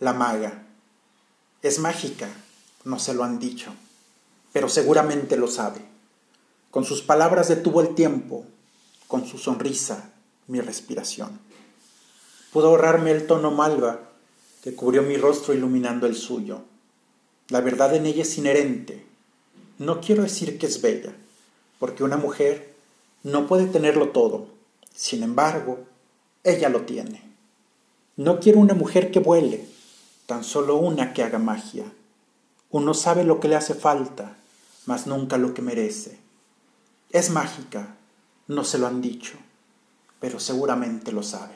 la maga. Es mágica, no se lo han dicho, pero seguramente lo sabe. Con sus palabras detuvo el tiempo, con su sonrisa mi respiración. Pudo ahorrarme el tono malva que cubrió mi rostro iluminando el suyo. La verdad en ella es inherente. No quiero decir que es bella, porque una mujer no puede tenerlo todo. Sin embargo, ella lo tiene. No quiero una mujer que vuele, tan solo una que haga magia. Uno sabe lo que le hace falta, mas nunca lo que merece. Es mágica, no se lo han dicho, pero seguramente lo sabe.